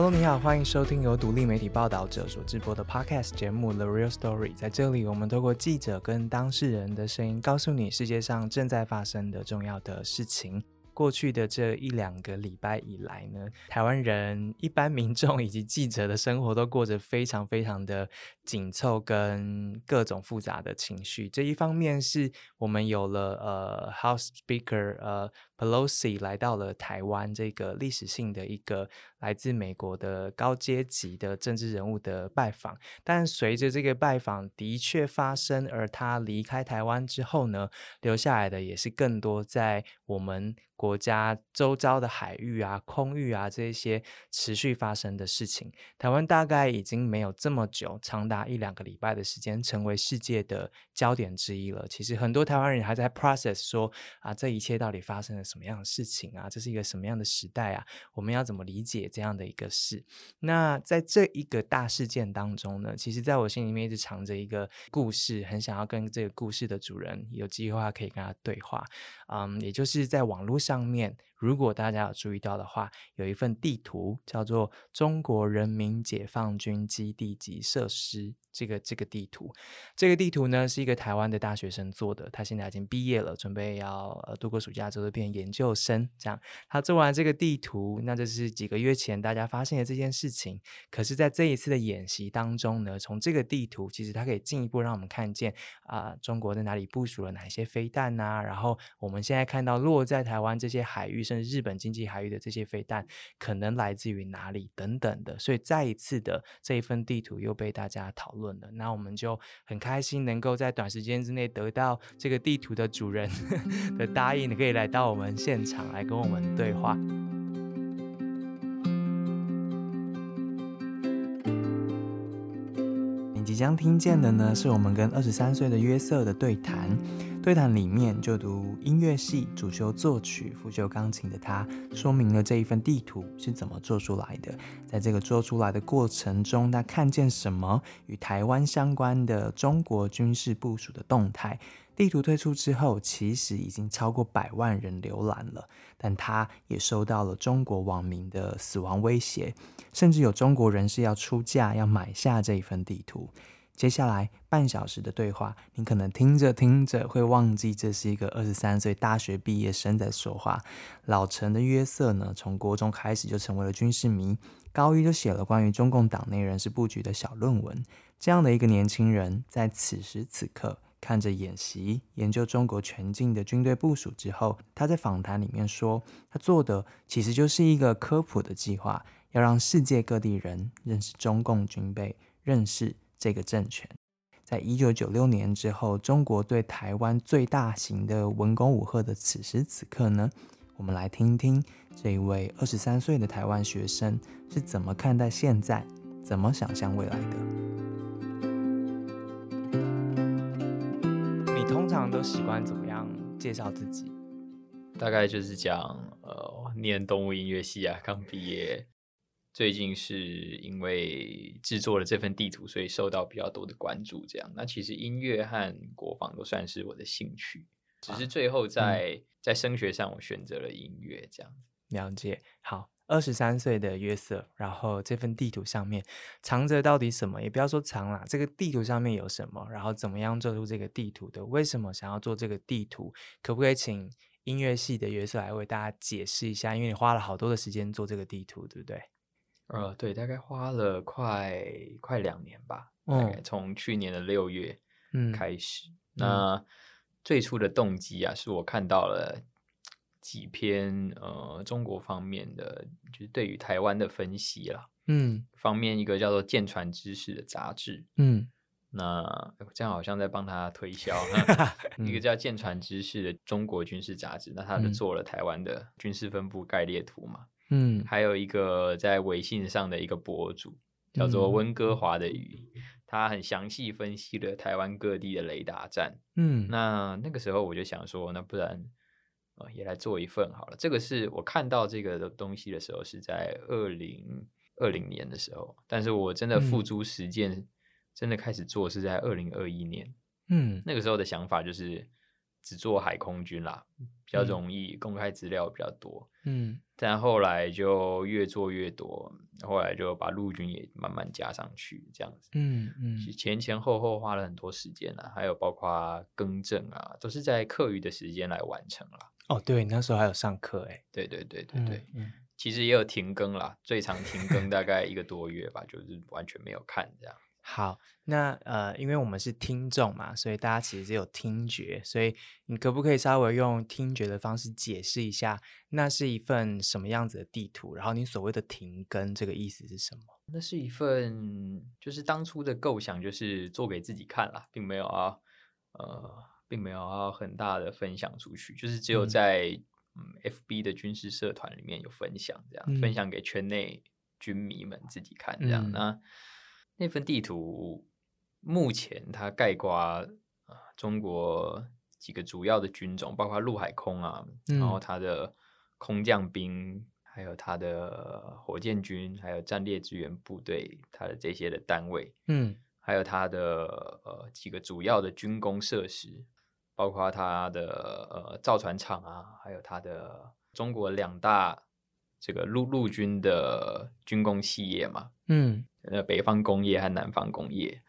Hello，你好，欢迎收听由独立媒体报道者所制播的 Podcast 节目《The Real Story》。在这里，我们透过记者跟当事人的声音，告诉你世界上正在发生的重要的事情。过去的这一两个礼拜以来呢，台湾人、一般民众以及记者的生活都过着非常非常的紧凑，跟各种复杂的情绪。这一方面是我们有了呃 House Speaker 呃 Pelosi 来到了台湾这个历史性的一个来自美国的高阶级的政治人物的拜访，但随着这个拜访的确发生，而他离开台湾之后呢，留下来的也是更多在我们。国家周遭的海域啊、空域啊，这些持续发生的事情，台湾大概已经没有这么久，长达一两个礼拜的时间，成为世界的焦点之一了。其实很多台湾人还在 process 说啊，这一切到底发生了什么样的事情啊？这是一个什么样的时代啊？我们要怎么理解这样的一个事？那在这一个大事件当中呢，其实在我心里面一直藏着一个故事，很想要跟这个故事的主人有机会可以跟他对话。嗯，也就是在网络上面。如果大家有注意到的话，有一份地图叫做《中国人民解放军基地及设施》。这个这个地图，这个地图呢是一个台湾的大学生做的，他现在已经毕业了，准备要呃度过暑假之后变研究生。这样，他做完这个地图，那这是几个月前大家发现的这件事情。可是，在这一次的演习当中呢，从这个地图，其实它可以进一步让我们看见啊，中国在哪里部署了哪些飞弹呐？然后我们现在看到落在台湾这些海域。甚至日本经济海域的这些飞弹可能来自于哪里等等的，所以再一次的这一份地图又被大家讨论的。那我们就很开心能够在短时间之内得到这个地图的主人 的答应，可以来到我们现场来跟我们对话。你即将听见的呢，是我们跟二十三岁的约瑟的对谈。对谈里面，就读音乐系、主修作曲、辅修钢琴的他，说明了这一份地图是怎么做出来的。在这个做出来的过程中，他看见什么与台湾相关的中国军事部署的动态。地图推出之后，其实已经超过百万人浏览了，但他也收到了中国网民的死亡威胁，甚至有中国人士要出价要买下这一份地图。接下来半小时的对话，你可能听着听着会忘记这是一个二十三岁大学毕业生在说话。老陈的约瑟呢，从国中开始就成为了军事迷，高一就写了关于中共党内人士布局的小论文。这样的一个年轻人，在此时此刻看着演习、研究中国全境的军队部署之后，他在访谈里面说，他做的其实就是一个科普的计划，要让世界各地人认识中共军备，认识。这个政权，在一九九六年之后，中国对台湾最大型的文攻武赫的此时此刻呢，我们来听听这一位二十三岁的台湾学生是怎么看待现在，怎么想象未来的。你通常都习惯怎么样介绍自己？大概就是讲，呃，念动物音乐系啊，刚毕业。最近是因为制作了这份地图，所以受到比较多的关注。这样，那其实音乐和国防都算是我的兴趣，只是最后在在升学上，我选择了音乐。这样了解。好，二十三岁的约瑟，然后这份地图上面藏着到底什么？也不要说藏啦，这个地图上面有什么？然后怎么样做出这个地图的？为什么想要做这个地图？可不可以请音乐系的约瑟来为大家解释一下？因为你花了好多的时间做这个地图，对不对？呃，对，大概花了快快两年吧，大概从去年的六月开始。那最初的动机啊，是我看到了几篇呃中国方面的，就是对于台湾的分析啦。嗯，方面一个叫做《舰船知识》的杂志。嗯，那这样好像在帮他推销。一个叫《舰船知识》的中国军事杂志，那他就做了台湾的军事分布概列图嘛。嗯，还有一个在微信上的一个博主叫做温哥华的鱼，他很详细分析了台湾各地的雷达站。嗯，那那个时候我就想说，那不然呃也来做一份好了。这个是我看到这个的东西的时候是在二零二零年的时候，但是我真的付诸实践，真的开始做是在二零二一年。嗯，那个时候的想法就是。只做海空军啦，比较容易公开资料比较多。嗯，但后来就越做越多，后来就把陆军也慢慢加上去，这样子。嗯嗯，前前后后花了很多时间啊，还有包括更正啊，都是在课余的时间来完成了。哦，对，那时候还有上课哎。对对对对对，其实也有停更啦，最长停更大概一个多月吧，就是完全没有看这样。好，那呃，因为我们是听众嘛，所以大家其实只有听觉，所以你可不可以稍微用听觉的方式解释一下，那是一份什么样子的地图？然后你所谓的停更这个意思是什么？那是一份，就是当初的构想就是做给自己看啦，并没有啊，呃，并没有啊很大的分享出去，就是只有在嗯 FB 的军事社团里面有分享，这样分享给圈内军迷们自己看，这样那。那份地图目前它概括啊中国几个主要的军种，包括陆海空啊，然后它的空降兵，还有它的火箭军，还有战略支援部队，它的这些的单位，嗯，还有它的呃几个主要的军工设施，包括它的呃造船厂啊，还有它的中国两大这个陆陆军的军工企业嘛，嗯。呃，北方工业和南方工业，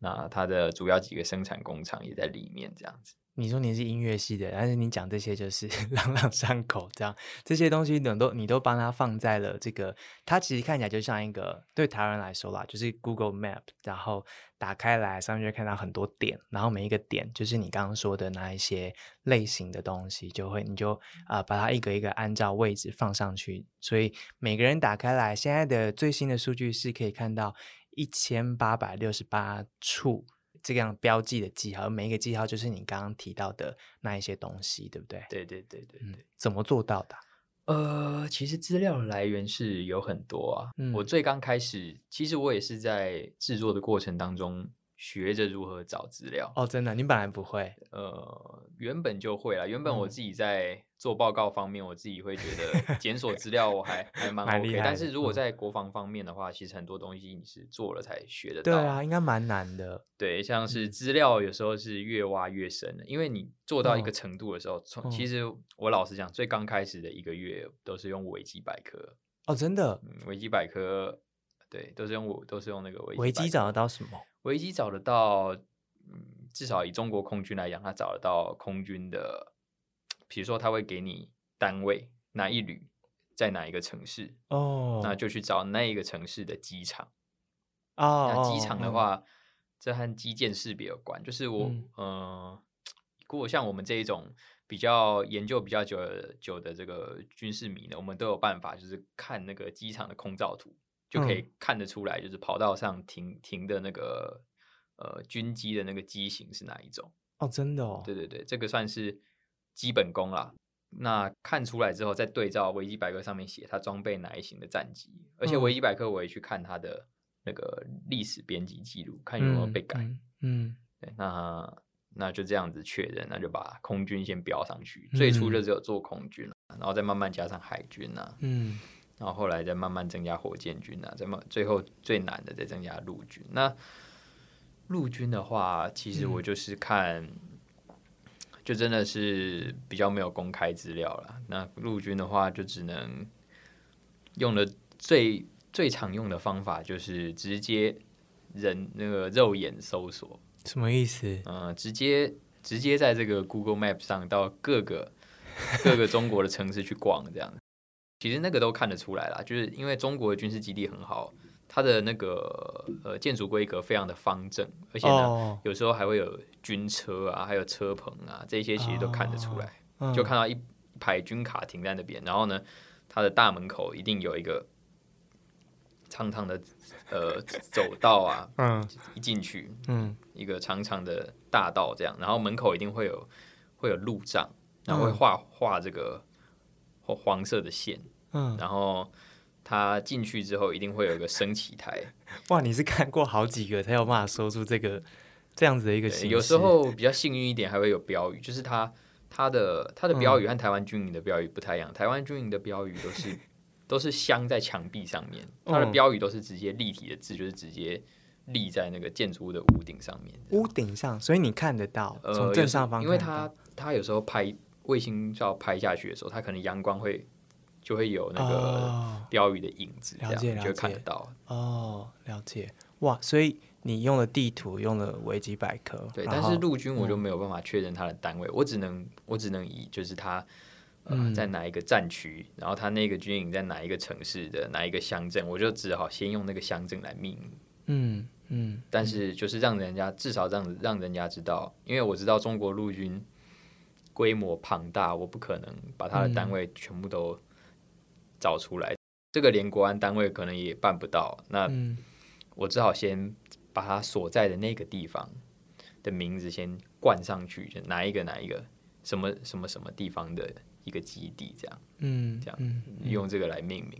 那它的主要几个生产工厂也在里面，这样子。你说你是音乐系的，但是你讲这些就是 朗朗上口，这样这些东西等都你都帮他放在了这个，它其实看起来就像一个对台湾人来说啦，就是 Google Map，然后打开来上面就看到很多点，然后每一个点就是你刚刚说的那一些类型的东西，就会你就啊把它一个一个按照位置放上去，所以每个人打开来，现在的最新的数据是可以看到一千八百六十八处。这样标记的记号，每一个记号就是你刚刚提到的那一些东西，对不对？对对对对对。怎么做到的？呃，其实资料来源是有很多啊。我最刚开始，其实我也是在制作的过程当中。学着如何找资料哦，真的，你本来不会？呃，原本就会了。原本我自己在做报告方面，我自己会觉得检索资料我还 还蛮 OK。但是如果在国防方面的话，其实很多东西你是做了才学得到。对啊，应该蛮难的。对，像是资料有时候是越挖越深的，因为你做到一个程度的时候，从其实我老实讲，最刚开始的一个月都是用维基百科。哦，真的？维基百科，对，都是用我都是用那个维维基找得到什么？维基找得到，嗯，至少以中国空军来讲，他找得到空军的，比如说他会给你单位哪一旅在哪一个城市哦，那就去找那一个城市的机场哦。那机场的话，这和基建识别有关，就是我嗯，如果像我们这一种比较研究比较久久的这个军事迷呢，我们都有办法，就是看那个机场的空照图。就可以看得出来，就是跑道上停停的那个呃军机的那个机型是哪一种哦，真的哦，对对对，这个算是基本功啦。那看出来之后，再对照维基百科上面写它装备哪一型的战机，而且维基百科我也去看它的那个历史编辑记录，看有没有被改。嗯，对，那那就这样子确认，那就把空军先标上去。最初就只有做空军然后再慢慢加上海军啊。嗯。然后后来再慢慢增加火箭军啊，再慢最后最难的再增加陆军。那陆军的话，其实我就是看，就真的是比较没有公开资料了。那陆军的话，就只能用的最最常用的方法，就是直接人那个肉眼搜索。什么意思？嗯，直接直接在这个 Google Map 上到各个各个中国的城市去逛，这样。其实那个都看得出来啦，就是因为中国的军事基地很好，它的那个呃建筑规格非常的方正，而且呢有时候还会有军车啊，还有车棚啊，这些其实都看得出来，就看到一排军卡停在那边，然后呢它的大门口一定有一个长长的呃走道啊，嗯，一进去，嗯，一个长长的大道这样，然后门口一定会有会有路障，然后会画画这个。黄色的线，嗯，然后他进去之后一定会有一个升旗台。哇，你是看过好几个才有办法说出这个这样子的一个。有时候比较幸运一点，还会有标语，就是他他的他的标语和台湾军营的标语不太一样。台湾军营的标语都是 都是镶在墙壁上面，它的标语都是直接立体的字，就是直接立在那个建筑物的屋顶上面。屋顶上，所以你看得到从正上方，因为它。它有时候拍卫星照拍下去的时候，它可能阳光会就会有那个标语的影子，了解了解，就看得到。哦，了解。哇，所以你用了地图，用了维基百科，对。但是陆军我就没有办法确认它的单位，我只能我只能以就是它呃在哪一个战区，然后它那个军营在哪一个城市的哪一个乡镇，我就只好先用那个乡镇来命名。嗯。嗯，但是就是让人家至少让让人家知道，因为我知道中国陆军规模庞大，我不可能把它的单位全部都找出来，这个连国安单位可能也办不到。那我只好先把他所在的那个地方的名字先冠上去，就哪一个哪一个什么什么什么地方的一个基地，这样，嗯，这样用这个来命名。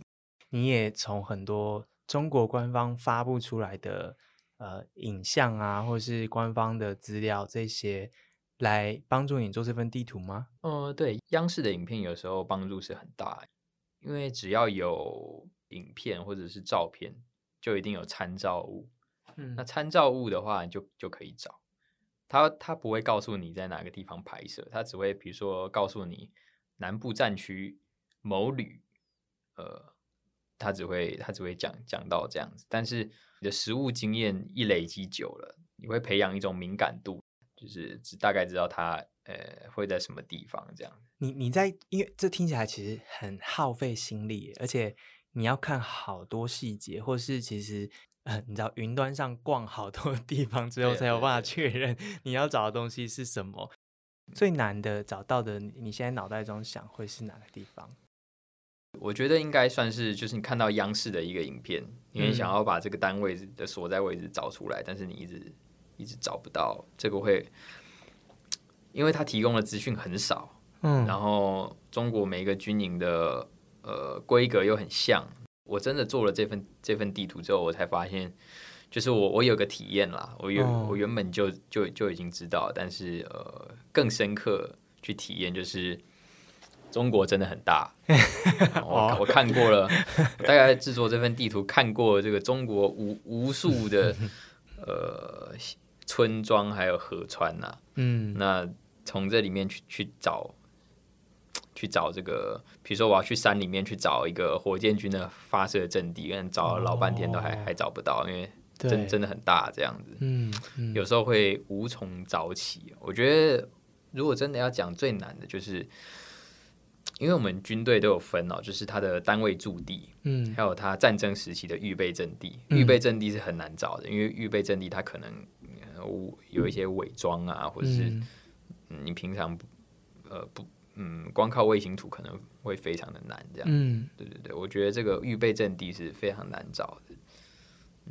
你也从很多中国官方发布出来的。呃，影像啊，或是官方的资料这些，来帮助你做这份地图吗？呃，对，央视的影片有时候帮助是很大，因为只要有影片或者是照片，就一定有参照物。嗯，那参照物的话，就就可以找他，他不会告诉你在哪个地方拍摄，他只会比如说告诉你南部战区某旅，呃，他只会他只会讲讲到这样子，但是。你的实物经验一累积久了，你会培养一种敏感度，就是只大概知道它呃会在什么地方这样。你你在因为这听起来其实很耗费心力，而且你要看好多细节，或是其实呃你知道云端上逛好多 地方之后才有办法确认你要找的东西是什么。最难的找到的，你现在脑袋中想会是哪个地方？我觉得应该算是，就是你看到央视的一个影片，因为想要把这个单位的所在位置找出来，但是你一直一直找不到，这个会，因为他提供的资讯很少，嗯，然后中国每一个军营的呃规格又很像，我真的做了这份这份地图之后，我才发现，就是我我有个体验啦，我原我原本就就就已经知道，但是呃更深刻去体验就是。中国真的很大，我我看过了，大概制作这份地图看过这个中国无无数的呃村庄还有河川呐，嗯，那从这里面去去找 去找这个，比如说我要去山里面去找一个火箭军的发射阵地，但找了老半天都还还找不到，因为真真的很大这样子，嗯，有时候会无从找起。我觉得如果真的要讲最难的就是。因为我们军队都有分哦，就是它的单位驻地，嗯，还有它战争时期的预备阵地。预备阵地是很难找的，因为预备阵地它可能有一些伪装啊，或者是你平常呃不嗯，光靠卫星图可能会非常的难。这样，嗯，对对对，我觉得这个预备阵地是非常难找的。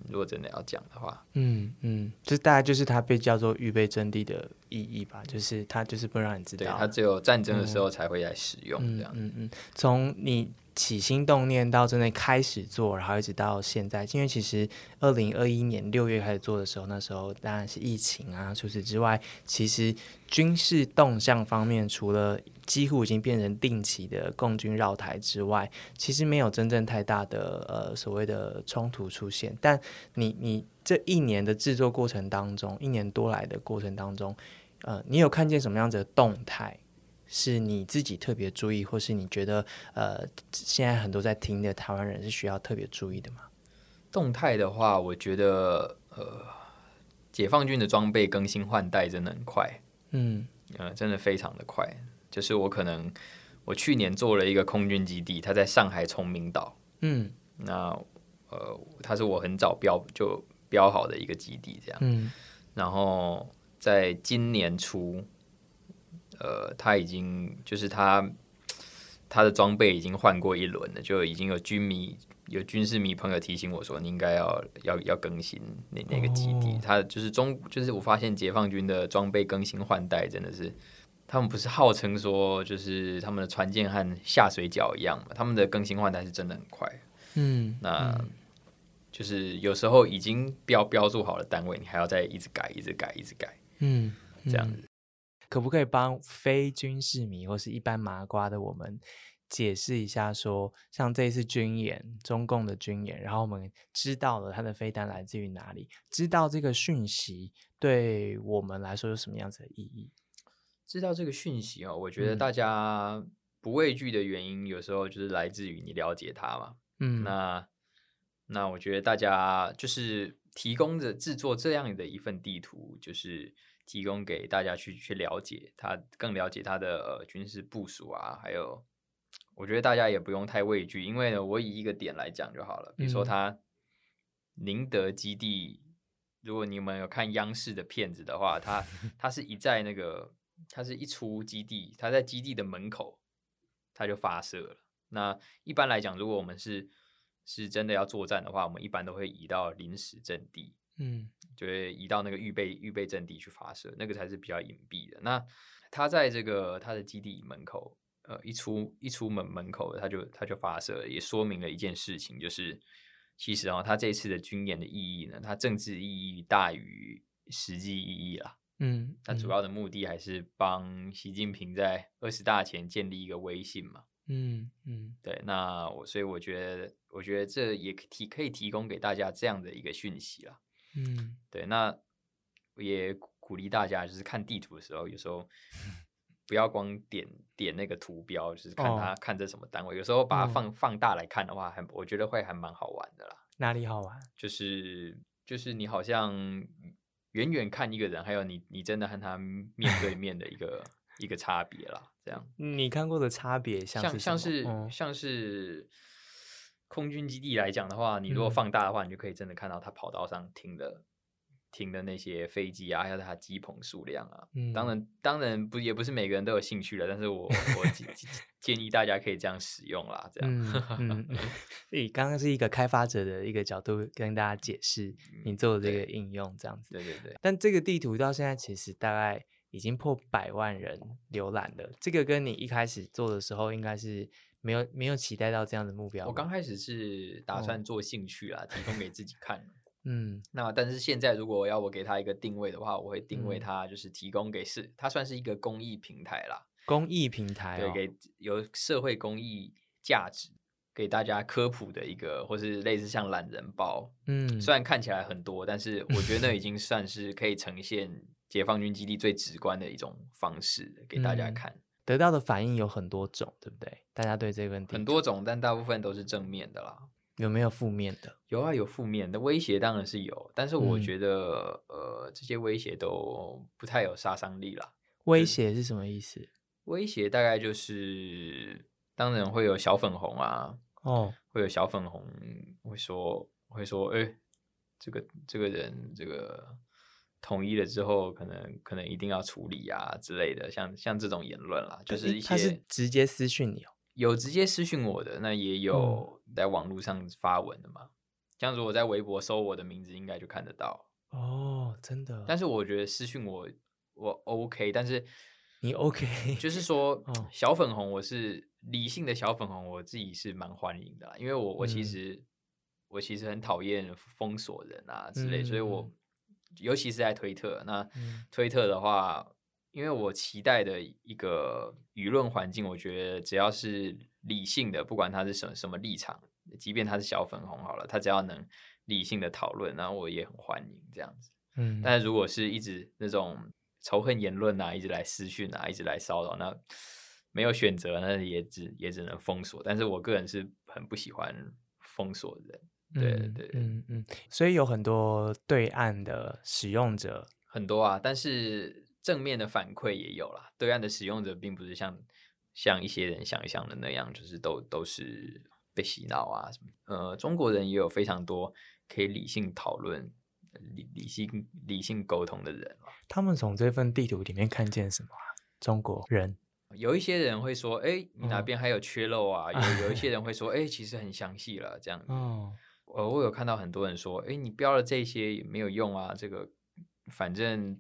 如果真的要讲的话，嗯嗯，这大概就是它被叫做预备阵地的意义吧，就是它就是不让你知道，它只有战争的时候才会来使用这样。嗯嗯，从你。起心动念到真的开始做，然后一直到现在，因为其实二零二一年六月开始做的时候，那时候当然是疫情啊。除此之外，其实军事动向方面，除了几乎已经变成定期的共军绕台之外，其实没有真正太大的呃所谓的冲突出现。但你你这一年的制作过程当中，一年多来的过程当中，呃，你有看见什么样子的动态？是你自己特别注意，或是你觉得呃，现在很多在听的台湾人是需要特别注意的吗？动态的话，我觉得呃，解放军的装备更新换代真的很快，嗯，呃，真的非常的快。就是我可能我去年做了一个空军基地，它在上海崇明岛，嗯，那呃，它是我很早标就标好的一个基地，这样，嗯，然后在今年初。呃，他已经就是他他的装备已经换过一轮了，就已经有军迷有军事迷朋友提醒我说，你应该要要要更新那那个基地。他就是中，就是我发现解放军的装备更新换代真的是，他们不是号称说就是他们的船舰和下水饺一样嘛？他们的更新换代是真的很快。嗯，那就是有时候已经标标注好了单位，你还要再一直改，一直改，一直改。嗯，这样子。可不可以帮非军事迷或是一般麻瓜的我们解释一下？说像这一次军演，中共的军演，然后我们知道了它的飞弹来自于哪里，知道这个讯息对我们来说有什么样子的意义？知道这个讯息哦，我觉得大家不畏惧的原因，有时候就是来自于你了解它嘛。嗯，那那我觉得大家就是提供着制作这样的一份地图，就是提供给大家去去了解他，更了解他的呃军事部署啊，还有我觉得大家也不用太畏惧，因为呢，我以一个点来讲就好了，比如说他宁德基地，如果你们有看央视的片子的话，他他 是一在那个。他是一出基地，他在基地的门口，他就发射了。那一般来讲，如果我们是是真的要作战的话，我们一般都会移到临时阵地，嗯，就会移到那个预备预备阵地去发射，那个才是比较隐蔽的。那他在这个他的基地门口，呃，一出一出门门口，他就他就发射，也说明了一件事情，就是其实啊，他这次的军演的意义呢，它政治意义大于实际意义啦。嗯，那主要的目的还是帮习近平在二十大前建立一个威信嘛。嗯嗯，对，那我所以我觉得，我觉得这也提可以提供给大家这样的一个讯息了。嗯，对，那也鼓励大家就是看地图的时候，有时候 不要光点点那个图标，就是看它看这什么单位，有时候把它放放大来看的话，还我觉得会还蛮好玩的啦。哪里好玩？就是就是你好像。远远看一个人，还有你，你真的和他面对面的一个 一个差别啦。这样，你看过的差别像像是像是空军基地来讲的话，你如果放大的话，你就可以真的看到它跑道上停的。停的那些飞机啊，还有它机棚数量啊，嗯当然当然不也不是每个人都有兴趣的，但是我我 建议大家可以这样使用啦，这样。嗯，你刚刚是一个开发者的一个角度跟大家解释你做的这个应用这样子。对对对。但这个地图到现在其实大概已经破百万人浏览了，这个跟你一开始做的时候应该是没有没有期待到这样的目标。我刚开始是打算做兴趣啦，提供给自己看。嗯，那但是现在如果要我给他一个定位的话，我会定位他就是提供给是，它算是一个公益平台啦。公益平台，对，给有社会公益价值给大家科普的一个，或是类似像懒人包。嗯，虽然看起来很多，但是我觉得那已经算是可以呈现解放军基地最直观的一种方式给大家看。得到的反应有很多种，对不对？大家对这个问题很多种，但大部分都是正面的啦。有没有负面的？有啊，有负面的威胁当然是有，但是我觉得呃，这些威胁都不太有杀伤力啦。威胁是什么意思？威胁大概就是当然会有小粉红啊，哦，会有小粉红会说会说，哎，这个这个人这个统一了之后，可能可能一定要处理啊之类的，像像这种言论啦，就是一些他是直接私讯你哦。有直接私讯我的，那也有在网络上发文的嘛？像如果在微博搜我的名字，应该就看得到哦。真的？但是我觉得私讯我我 OK，但是你 OK，就是 说小粉红，我是理性的小粉红，我自己是蛮欢迎的，因为我我其实我其实很讨厌封锁人啊之类，所以我尤其是在推特，那推特的话。因为我期待的一个舆论环境，我觉得只要是理性的，不管他是什什么立场，即便他是小粉红好了，他只要能理性的讨论，然后我也很欢迎这样子。嗯，但是如果是一直那种仇恨言论啊，一直来私讯啊，一直来骚扰，那没有选择，那也只也只能封锁。但是我个人是很不喜欢封锁人。对对，嗯嗯，所以有很多对岸的使用者很多啊，但是。正面的反馈也有啦，对岸的使用者并不是像像一些人想象的那样，就是都都是被洗脑啊什么。呃，中国人也有非常多可以理性讨论、理理性理性沟通的人他们从这份地图里面看见什么？中国人有一些人会说：“哎，你哪边还有缺漏啊？”有有一些 人会说：“哎，其实很详细了。”这样子。哦。呃，我有看到很多人说：“哎，你标了这些也没有用啊，这个反正。”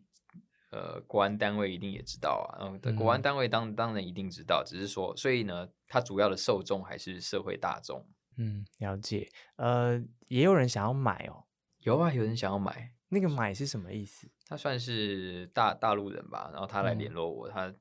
呃，国安单位一定也知道啊，嗯，国安单位当当然一定知道，只是说，所以呢，它主要的受众还是社会大众。嗯，了解。呃，也有人想要买哦，有啊，有人想要买。那个买是什么意思？他算是大大陆人吧，然后他来联络我，他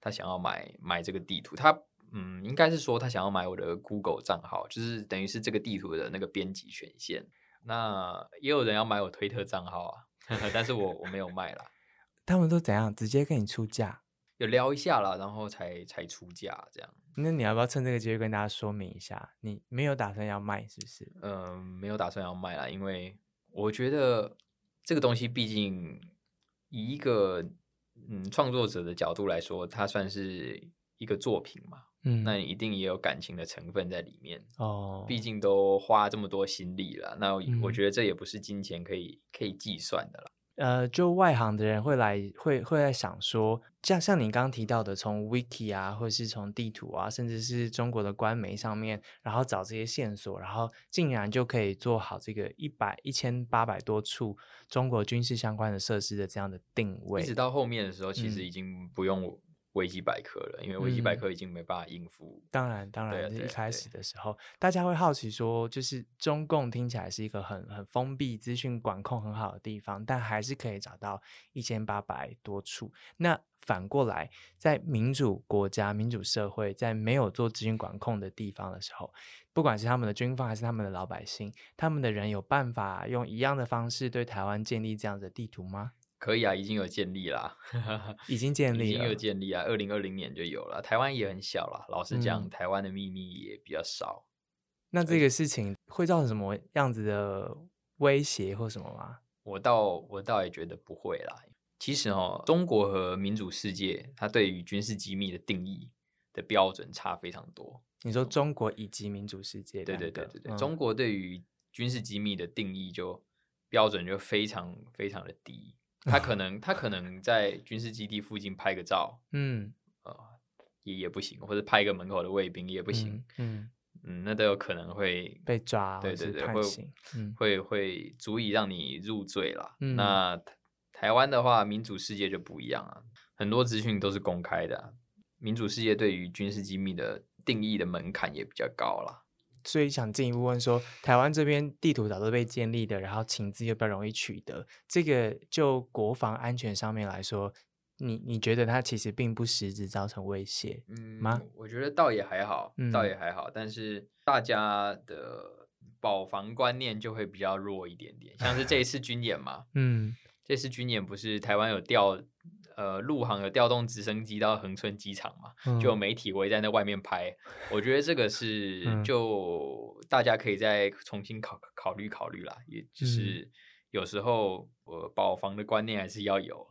他想要买买这个地图，他嗯，应该是说他想要买我的 Google 账号，就是等于是这个地图的那个编辑权限。那也有人要买我推特账号啊，但是我我没有卖啦。他们都怎样？直接跟你出价？有聊一下了，然后才才出价这样。那你要不要趁这个机会跟大家说明一下，你没有打算要卖是不是？嗯，没有打算要卖啦，因为我觉得这个东西毕竟以一个嗯创作者的角度来说，它算是一个作品嘛，嗯，那你一定也有感情的成分在里面哦。毕竟都花这么多心力了，那我觉得这也不是金钱可以可以计算的了。呃，就外行的人会来，会会在想说，像像你刚刚提到的，从 wiki 啊，或者是从地图啊，甚至是中国的官媒上面，然后找这些线索，然后竟然就可以做好这个一百一千八百多处中国军事相关的设施的这样的定位。一直到后面的时候，其实已经不用。维基百科了，因为维基百科已经没办法应付。当然，当然，一开始的时候，大家会好奇说，就是中共听起来是一个很很封闭、资讯管控很好的地方，但还是可以找到一千八百多处。那反过来，在民主国家、民主社会，在没有做资讯管控的地方的时候，不管是他们的军方还是他们的老百姓，他们的人有办法用一样的方式对台湾建立这样的地图吗？可以啊，已经有建立啦，已经建立，已经有建立啊。二零二零年就有了。台湾也很小了，老实讲，台湾的秘密也比较少。那这个事情会造成什么样子的威胁或什么吗？我倒我倒也觉得不会啦。其实哦，中国和民主世界，它对于军事机密的定义的标准差非常多。你说中国以及民主世界，对对对对对，中国对于军事机密的定义就标准就非常非常的低。他可能他可能在军事基地附近拍个照，嗯，呃，也也不行，或者拍一个门口的卫兵也不行，嗯嗯，那都有可能会被抓，对对对，会会会足以让你入罪了。那台湾的话，民主世界就不一样啊，很多资讯都是公开的，民主世界对于军事机密的定义的门槛也比较高了。所以想进一步问说，台湾这边地图早都被建立的，然后情资又比较容易取得，这个就国防安全上面来说，你你觉得它其实并不实质造成威胁，嗯吗？我觉得倒也还好，倒也还好，但是大家的保防观念就会比较弱一点点，像是这一次军演嘛，嗯，这次军演不是台湾有调。呃，陆航有调动直升机到恒春机场嘛？就有媒体围在那外面拍。我觉得这个是就大家可以再重新考考虑考虑啦。也就是有时候呃，保防的观念还是要有。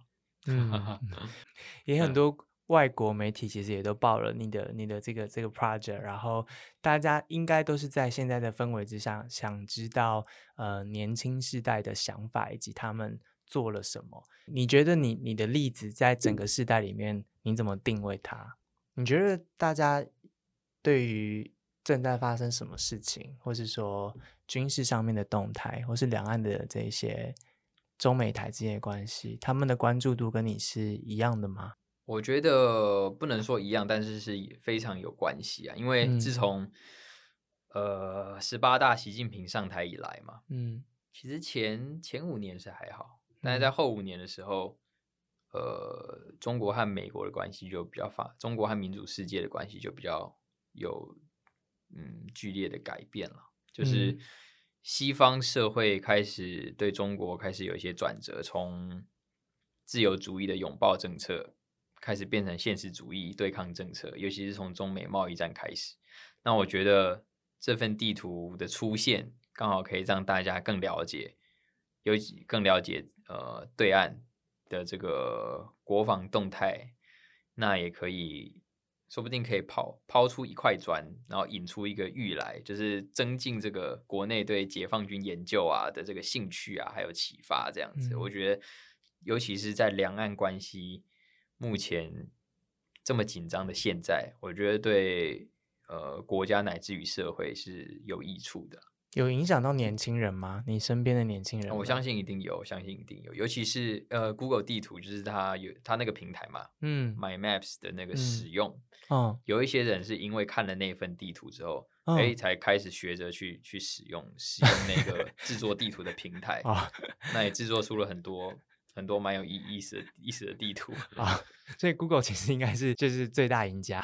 嗯，也很多外国媒体其实也都报了你的你的这个这个 project，然后大家应该都是在现在的氛围之下，想知道呃年轻世代的想法以及他们。做了什么？你觉得你你的例子在整个时代里面，你怎么定位它？你觉得大家对于正在发生什么事情，或是说军事上面的动态，或是两岸的这些中美台之间的关系，他们的关注度跟你是一样的吗？我觉得不能说一样，但是是非常有关系啊。因为自从呃十八大习近平上台以来嘛，嗯，其实前前五年是还好。但是在后五年的时候，呃，中国和美国的关系就比较发，中国和民主世界的关系就比较有嗯剧烈的改变了。就是西方社会开始对中国开始有一些转折，从自由主义的拥抱政策开始变成现实主义对抗政策，尤其是从中美贸易战开始。那我觉得这份地图的出现，刚好可以让大家更了解。尤其更了解呃对岸的这个国防动态，那也可以说不定可以抛抛出一块砖，然后引出一个玉来，就是增进这个国内对解放军研究啊的这个兴趣啊，还有启发这样子。我觉得，尤其是在两岸关系目前这么紧张的现在，我觉得对呃国家乃至于社会是有益处的。有影响到年轻人吗？你身边的年轻人，我相信一定有，相信一定有。尤其是呃，Google 地图，就是它有它那个平台嘛，嗯，My Maps 的那个使用，哦，有一些人是因为看了那份地图之后，哎，才开始学着去去使用使用那个制作地图的平台啊，那也制作出了很多。很多蛮有意意思的意思的地图啊，所以 Google 其实应该是就是最大赢家，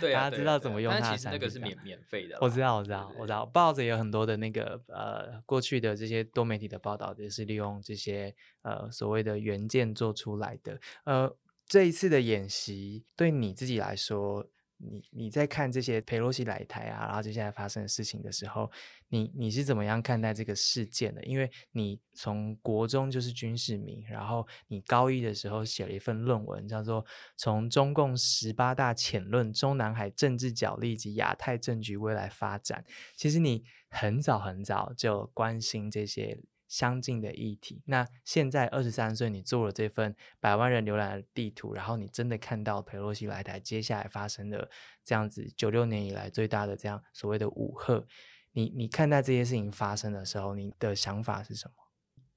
对大家知道怎么用它。其实那个是免免费的，我知道，我知道，我知道。报纸也有很多的那个呃，过去的这些多媒体的报道，也是利用这些呃所谓的原件做出来的。呃，这一次的演习对你自己来说，你你在看这些佩洛西来台啊，然后接下来发生的事情的时候，你你是怎么样看待这个事件的？因为你从国中就是军事迷，然后你高一的时候写了一份论文，叫做《从中共十八大浅论中南海政治角力及亚太政局未来发展》。其实你很早很早就关心这些。相近的议题。那现在二十三岁，你做了这份百万人浏览的地图，然后你真的看到佩洛西来台，接下来发生的这样子九六年以来最大的这样所谓的武赫，你你看待这些事情发生的时候，你的想法是什么？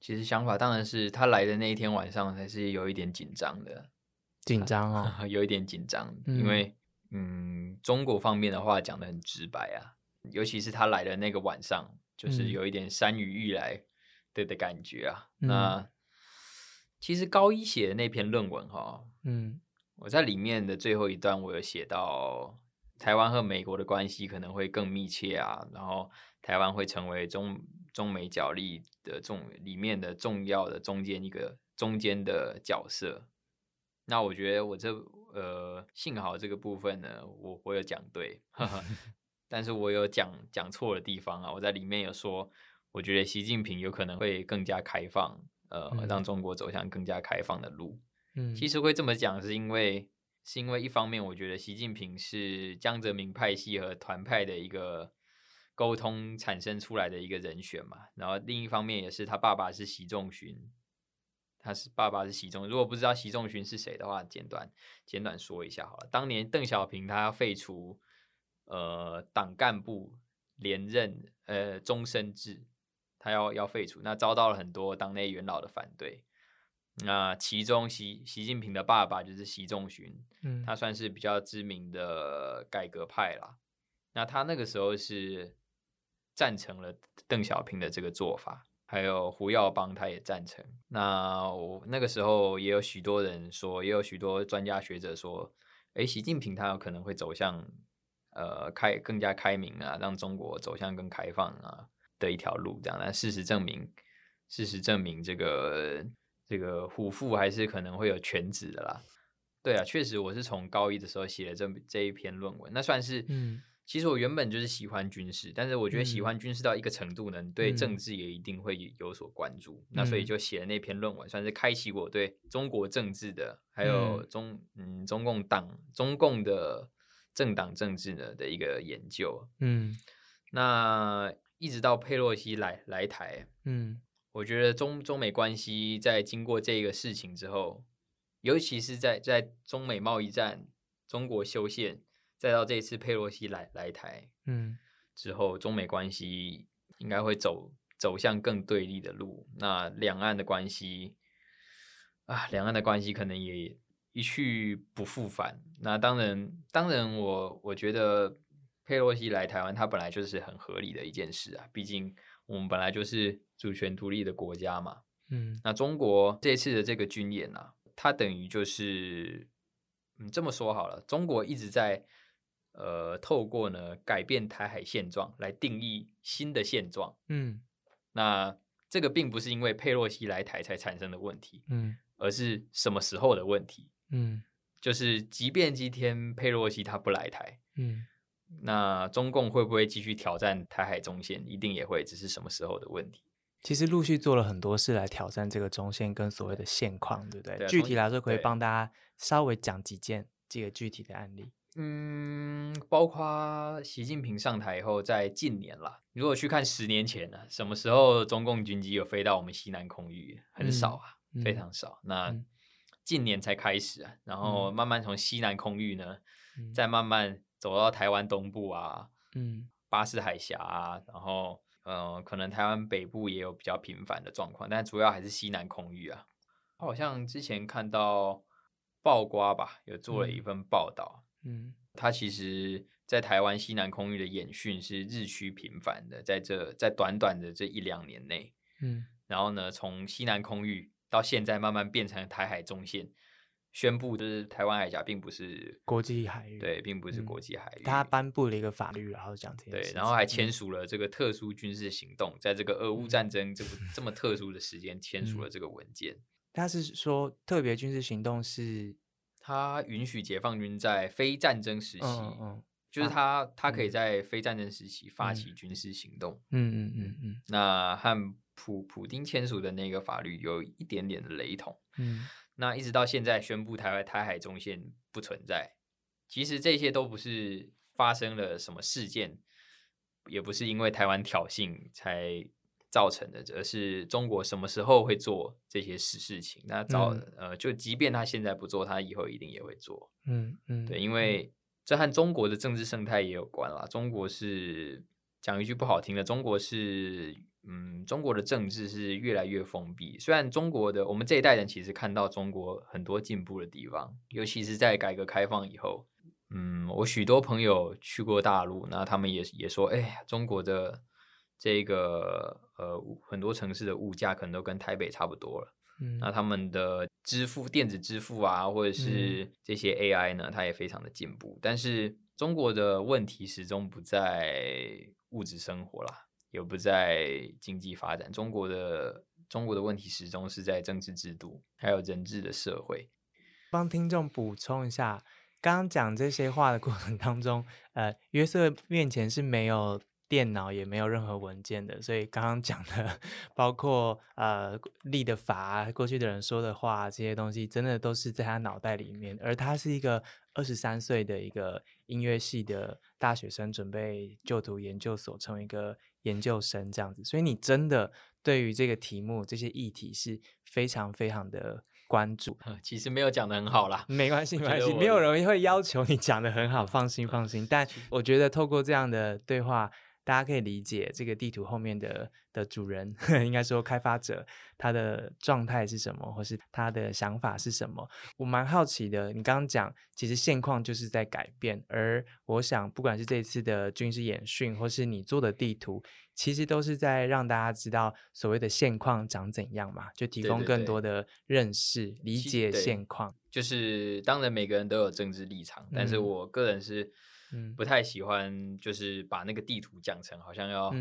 其实想法当然是他来的那一天晚上才是有一点紧张的，紧张哦，有一点紧张，因为嗯，中国方面的话讲的很直白啊，尤其是他来的那个晚上，就是有一点山雨欲来。对的感觉啊，那其实高一写的那篇论文哈，嗯，我在里面的最后一段，我有写到台湾和美国的关系可能会更密切啊，然后台湾会成为中中美角力的重里面的重要的中间一个中间的角色。那我觉得我这呃幸好这个部分呢，我我有讲对，但是我有讲讲错的地方啊，我在里面有说。我觉得习近平有可能会更加开放，呃，让中国走向更加开放的路。嗯，其实会这么讲，是因为是因为一方面，我觉得习近平是江泽民派系和团派的一个沟通产生出来的一个人选嘛。然后另一方面，也是他爸爸是习仲勋，他是爸爸是习仲。如果不知道习仲勋是谁的话，简短简短说一下好了。当年邓小平他要废除呃党干部连任呃终身制。他要要废除，那遭到了很多党内元老的反对。那其中习习近平的爸爸就是习仲勋，嗯，他算是比较知名的改革派啦。那他那个时候是赞成了邓小平的这个做法，还有胡耀邦他也赞成。那我那个时候也有许多人说，也有许多专家学者说，哎，习近平他有可能会走向呃开更加开明啊，让中国走向更开放啊。的一条路，这样，但事实证明，事实证明，这个这个虎父还是可能会有犬子的啦。对啊，确实，我是从高一的时候写了这这一篇论文，那算是，嗯，其实我原本就是喜欢军事，但是我觉得喜欢军事到一个程度呢，对政治也一定会有所关注，那所以就写了那篇论文，算是开启我对中国政治的，还有中嗯中共党中共的政党政治呢的一个研究，嗯，那。一直到佩洛西来来台，嗯，我觉得中中美关系在经过这个事情之后，尤其是在在中美贸易战、中国修宪，再到这次佩洛西来来台，嗯，之后中美关系应该会走走向更对立的路。那两岸的关系啊，两岸的关系可能也一去不复返。那当然，当然，我我觉得。佩洛西来台湾，它本来就是很合理的一件事啊。毕竟我们本来就是主权独立的国家嘛。嗯，那中国这次的这个军演啊，它等于就是，嗯，这么说好了，中国一直在呃透过呢改变台海现状来定义新的现状。嗯，那这个并不是因为佩洛西来台才产生的问题，嗯，而是什么时候的问题？嗯，就是即便今天佩洛西他不来台，嗯。那中共会不会继续挑战台海中线？一定也会，只是什么时候的问题。其实陆续做了很多事来挑战这个中线跟所谓的现况，对不对？具体来说，可以帮大家稍微讲几件几个具体的案例。嗯，包括习近平上台以后，在近年啦，如果去看十年前呢，什么时候中共军机有飞到我们西南空域？很少啊，非常少。那近年才开始啊，然后慢慢从西南空域呢，再慢慢。走到台湾东部啊，嗯，巴士海峡啊，然后，呃，可能台湾北部也有比较频繁的状况，但主要还是西南空域啊。好像之前看到爆瓜吧，有做了一份报道，嗯，它其实在台湾西南空域的演训是日趋频繁的，在这在短短的这一两年内，嗯，然后呢，从西南空域到现在慢慢变成台海中线。宣布就是台湾海峡并不是国际海域，对，并不是国际海域。他颁布了一个法律，然后讲这些。对，然后还签署了这个特殊军事行动，在这个俄乌战争这么这么 特殊的时间签署了这个文件。他是说特别军事行动是他允许解放军在非战争时期，就是他他可以在非战争时期发起军事行动。嗯嗯嗯嗯。那和普普丁签署的那个法律有一点点的雷同。嗯。那一直到现在宣布台湾台海中线不存在，其实这些都不是发生了什么事件，也不是因为台湾挑衅才造成的，而是中国什么时候会做这些事事情？那早呃，就即便他现在不做，他以后一定也会做。嗯嗯，对，因为这和中国的政治生态也有关啦。中国是讲一句不好听的，中国是。嗯，中国的政治是越来越封闭。虽然中国的我们这一代人其实看到中国很多进步的地方，尤其是在改革开放以后。嗯，我许多朋友去过大陆，那他们也也说，哎，中国的这个呃很多城市的物价可能都跟台北差不多了。嗯，那他们的支付电子支付啊，或者是这些 AI 呢，它也非常的进步。但是中国的问题始终不在物质生活啦。也不在经济发展，中国的中国的问题始终是在政治制度，还有人治的社会。帮听众补充一下，刚刚讲这些话的过程当中，呃，约瑟面前是没有电脑，也没有任何文件的，所以刚刚讲的，包括呃立的法，过去的人说的话，这些东西，真的都是在他脑袋里面。而他是一个二十三岁的一个音乐系的大学生，准备就读研究所，成为一个。研究生这样子，所以你真的对于这个题目、这些议题是非常非常的关注。其实没有讲的很好啦，没关系，没关系，没有人会要求你讲的很好，放心，放心。但 我觉得透过这样的对话。大家可以理解这个地图后面的的主人，应该说开发者，他的状态是什么，或是他的想法是什么？我蛮好奇的。你刚刚讲，其实现况就是在改变，而我想，不管是这次的军事演训，或是你做的地图，其实都是在让大家知道所谓的现况长怎样嘛，就提供更多的认识、理解现况。就是当然，每个人都有政治立场，但是我个人是。不太喜欢，就是把那个地图讲成好像要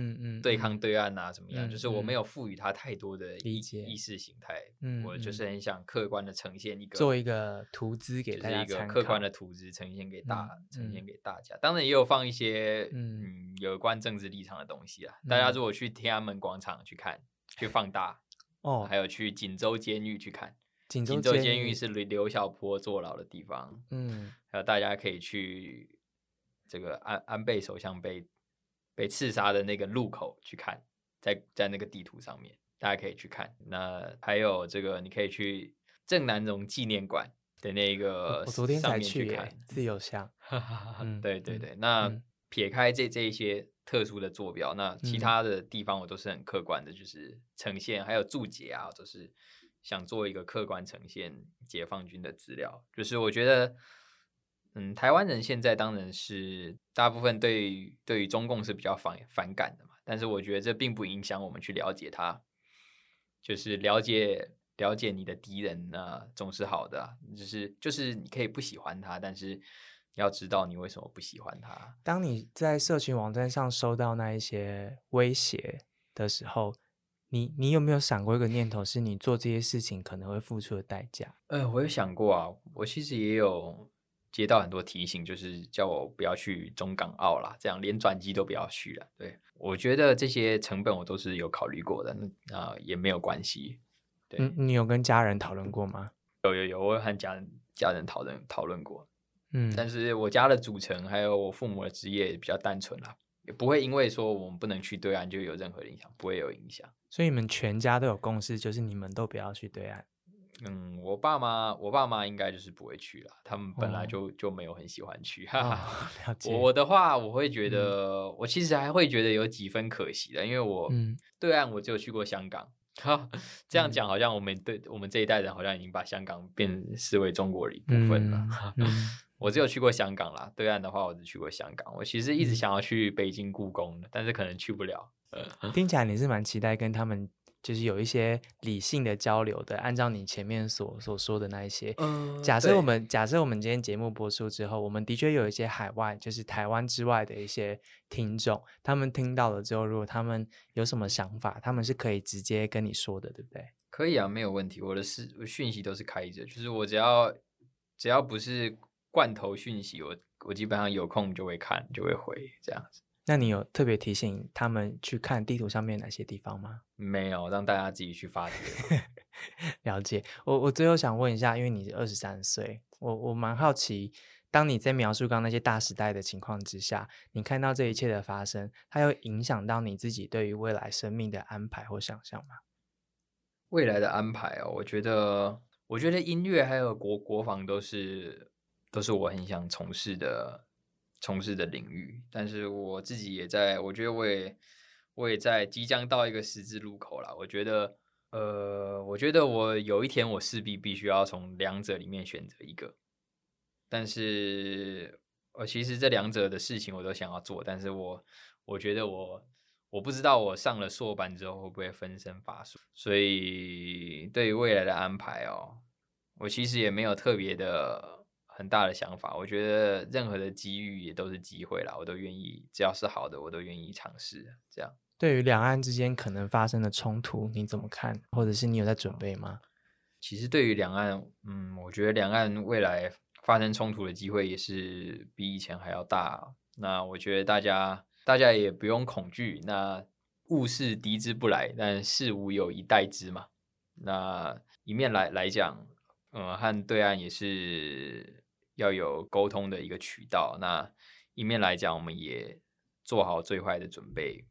对抗对岸啊，怎么样？就是我没有赋予它太多的意意识形态，我就是很想客观的呈现一个，做一个图资给大家一个客观的图资呈现给大呈现给大家。当然也有放一些嗯有关政治立场的东西啊。大家如果去天安门广场去看，去放大 哦，还有去锦州监狱去看，锦州监狱是刘刘小波坐牢的地方，嗯，还有大家可以去。这个安安倍首相被被刺杀的那个路口去看，在在那个地图上面，大家可以去看。那还有这个，你可以去正南榕纪念馆的那个，我昨天才去看自由巷。对对对，那撇开这这一些特殊的坐标，那其他的地方我都是很客观的，就是呈现，还有注解啊，都是想做一个客观呈现解放军的资料，就是我觉得。嗯，台湾人现在当然是大部分对对于中共是比较反反感的嘛，但是我觉得这并不影响我们去了解他，就是了解了解你的敌人呢，总是好的，就是就是你可以不喜欢他，但是要知道你为什么不喜欢他。当你在社群网站上收到那一些威胁的时候，你你有没有想过一个念头，是你做这些事情可能会付出的代价？呃，我有想过啊，我其实也有。接到很多提醒，就是叫我不要去中港澳啦，这样连转机都不要去了。对我觉得这些成本我都是有考虑过的，那也没有关系。对，你有跟家人讨论过吗？有有有，我和家人家人讨论讨论过。嗯，但是我家的组成还有我父母的职业比较单纯啦，也不会因为说我们不能去对岸就有任何影响，不会有影响。所以你们全家都有共识，就是你们都不要去对岸。嗯，我爸妈，我爸妈应该就是不会去了，他们本来就就没有很喜欢去哈哈。我的话，我会觉得，我其实还会觉得有几分可惜的，因为我对岸我只有去过香港。哈这样讲好像我们对我们这一代人好像已经把香港变视为中国的一部分了。我只有去过香港啦，对岸的话我只去过香港。我其实一直想要去北京故宫的，但是可能去不了。听起来你是蛮期待跟他们。就是有一些理性的交流的，按照你前面所所说的那一些，假设我们假设我们今天节目播出之后，我们的确有一些海外，就是台湾之外的一些听众，他们听到了之后，如果他们有什么想法，他们是可以直接跟你说的，对不对？可以啊，没有问题。我的是讯息都是开着，就是我只要只要不是罐头讯息，我我基本上有空就会看，就会回这样子。那你有特别提醒他们去看地图上面哪些地方吗？没有，让大家自己去发掘。了解。我我最后想问一下，因为你二十三岁，我我蛮好奇，当你在描述刚刚那些大时代的情况之下，你看到这一切的发生，它有影响到你自己对于未来生命的安排或想象吗？未来的安排哦，我觉得，我觉得音乐还有国国防都是都是我很想从事的。从事的领域，但是我自己也在，我觉得我也我也在即将到一个十字路口了。我觉得，呃，我觉得我有一天我势必必须要从两者里面选择一个。但是，我其实这两者的事情我都想要做，但是我我觉得我我不知道我上了硕班之后会不会分身乏术。所以，对于未来的安排哦，我其实也没有特别的。很大的想法，我觉得任何的机遇也都是机会啦，我都愿意，只要是好的，我都愿意尝试。这样，对于两岸之间可能发生的冲突，你怎么看？或者是你有在准备吗？其实对于两岸，嗯，我觉得两岸未来发生冲突的机会也是比以前还要大。那我觉得大家大家也不用恐惧，那物是敌之不来，但事无有以待之嘛。那一面来来讲，嗯，和对岸也是。要有沟通的一个渠道，那一面来讲，我们也做好最坏的准备。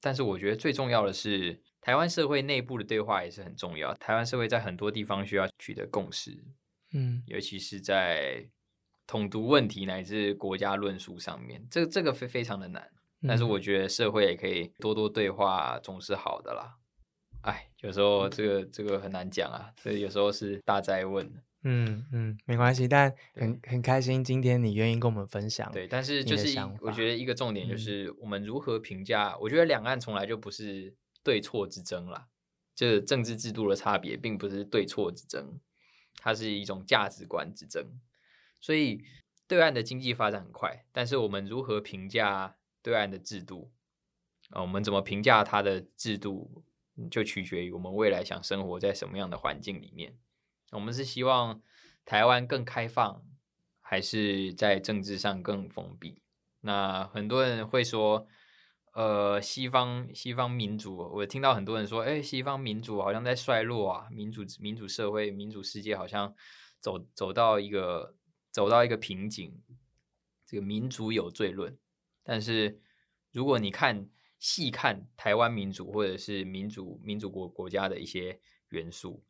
但是我觉得最重要的是，台湾社会内部的对话也是很重要。台湾社会在很多地方需要取得共识，嗯，尤其是在统独问题乃至国家论述上面，这这个非非常的难。但是我觉得社会也可以多多对话，总是好的啦。哎，有时候这个这个很难讲啊，所以有时候是大灾问。嗯嗯，没关系，但很很开心今天你愿意跟我们分享。对，但是就是我觉得一个重点就是我们如何评价。我觉得两岸从来就不是对错之争啦，这政治制度的差别并不是对错之争，它是一种价值观之争。所以对岸的经济发展很快，但是我们如何评价对岸的制度啊？我们怎么评价它的制度，就取决于我们未来想生活在什么样的环境里面。我们是希望台湾更开放，还是在政治上更封闭？那很多人会说，呃，西方西方民主，我听到很多人说，哎，西方民主好像在衰落啊，民主民主社会、民主世界好像走走到一个走到一个瓶颈，这个民主有罪论。但是如果你看细看台湾民主或者是民主民主国国家的一些元素。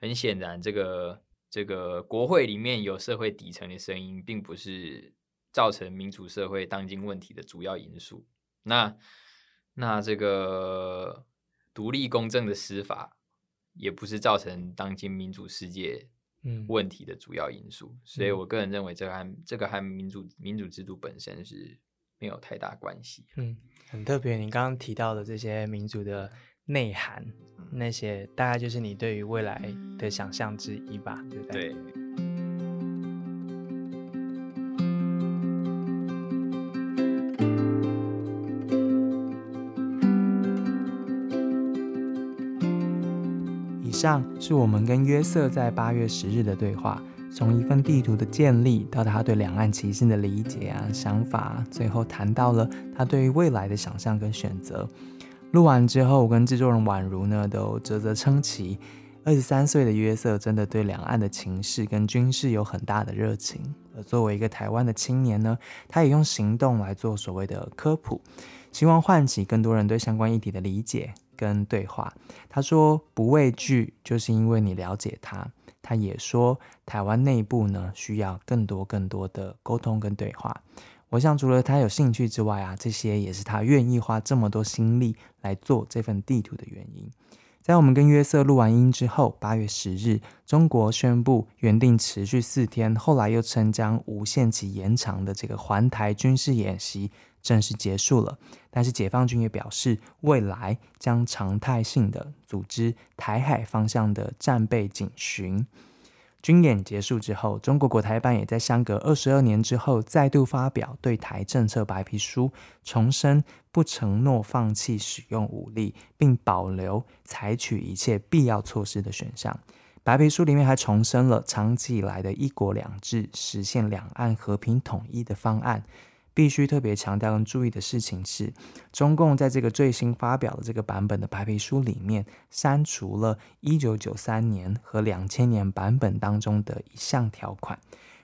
很显然，这个这个国会里面有社会底层的声音，并不是造成民主社会当今问题的主要因素。那那这个独立公正的司法，也不是造成当今民主世界嗯问题的主要因素。所以我个人认为，这个还这个和民主民主制度本身是没有太大关系。嗯，很特别，你刚刚提到的这些民主的。内涵那些大概就是你对于未来的想象之一吧，对不对？对。以上是我们跟约瑟在八月十日的对话，从一份地图的建立到他对两岸歧视的理解啊、想法，最后谈到了他对于未来的想象跟选择。录完之后，我跟制作人宛如呢都啧啧称奇。二十三岁的约瑟真的对两岸的情势跟军事有很大的热情。而作为一个台湾的青年呢，他也用行动来做所谓的科普，希望唤起更多人对相关议题的理解跟对话。他说不畏惧，就是因为你了解他。他也说台湾内部呢需要更多更多的沟通跟对话。我想，除了他有兴趣之外啊，这些也是他愿意花这么多心力来做这份地图的原因。在我们跟约瑟录完音之后，八月十日，中国宣布原定持续四天，后来又称将无限期延长的这个环台军事演习正式结束了。但是解放军也表示，未来将常态性的组织台海方向的战备警巡。军演结束之后，中国国台办也在相隔二十二年之后再度发表对台政策白皮书，重申不承诺放弃使用武力，并保留采取一切必要措施的选项，白皮书里面还重申了长期以来的一国两制，实现两岸和平统一的方案。必须特别强调跟注意的事情是，中共在这个最新发表的这个版本的白皮书里面，删除了一九九三年和两千年版本当中的一项条款。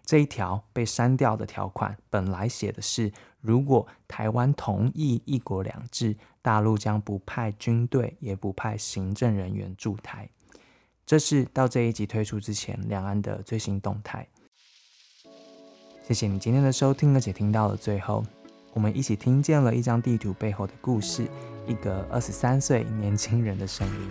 这一条被删掉的条款，本来写的是，如果台湾同意一国两制，大陆将不派军队，也不派行政人员驻台。这是到这一集推出之前，两岸的最新动态。谢谢你今天的收听，而且听到了最后，我们一起听见了一张地图背后的故事，一个二十三岁年轻人的声音。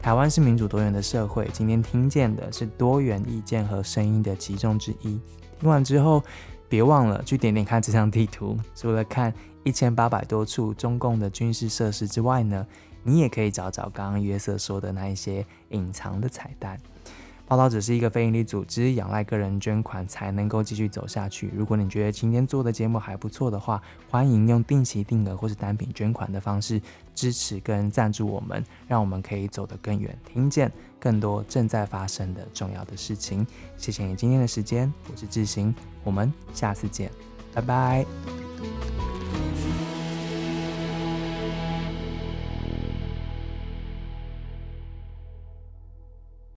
台湾是民主多元的社会，今天听见的是多元意见和声音的其中之一。听完之后，别忘了去点点看这张地图。除了看一千八百多处中共的军事设施之外呢，你也可以找找刚刚约瑟说的那一些隐藏的彩蛋。报道只是一个非营利组织，仰赖个人捐款才能够继续走下去。如果你觉得今天做的节目还不错的话，欢迎用定期定额或是单品捐款的方式支持跟赞助我们，让我们可以走得更远，听见更多正在发生的重要的事情。谢谢你今天的时间，我是志行，我们下次见，拜拜。